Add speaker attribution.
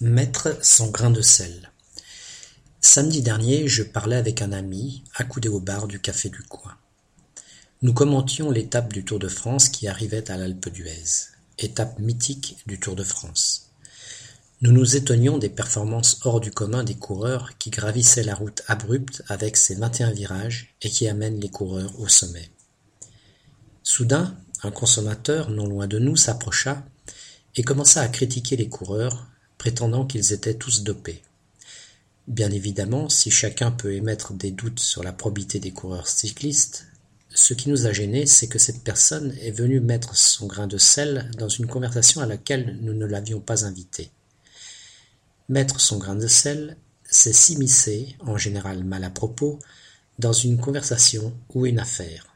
Speaker 1: Mettre son grain de sel. Samedi dernier, je parlais avec un ami, accoudé au bar du café du coin. Nous commentions l'étape du Tour de France qui arrivait à l'Alpe d'Huez, étape mythique du Tour de France. Nous nous étonnions des performances hors du commun des coureurs qui gravissaient la route abrupte avec ses vingt-et-un virages et qui amènent les coureurs au sommet. Soudain, un consommateur non loin de nous s'approcha et commença à critiquer les coureurs, prétendant qu'ils étaient tous dopés. Bien évidemment, si chacun peut émettre des doutes sur la probité des coureurs cyclistes, ce qui nous a gênés, c'est que cette personne est venue mettre son grain de sel dans une conversation à laquelle nous ne l'avions pas invité. Mettre son grain de sel, c'est s'immiscer, en général mal à propos, dans une conversation ou une affaire.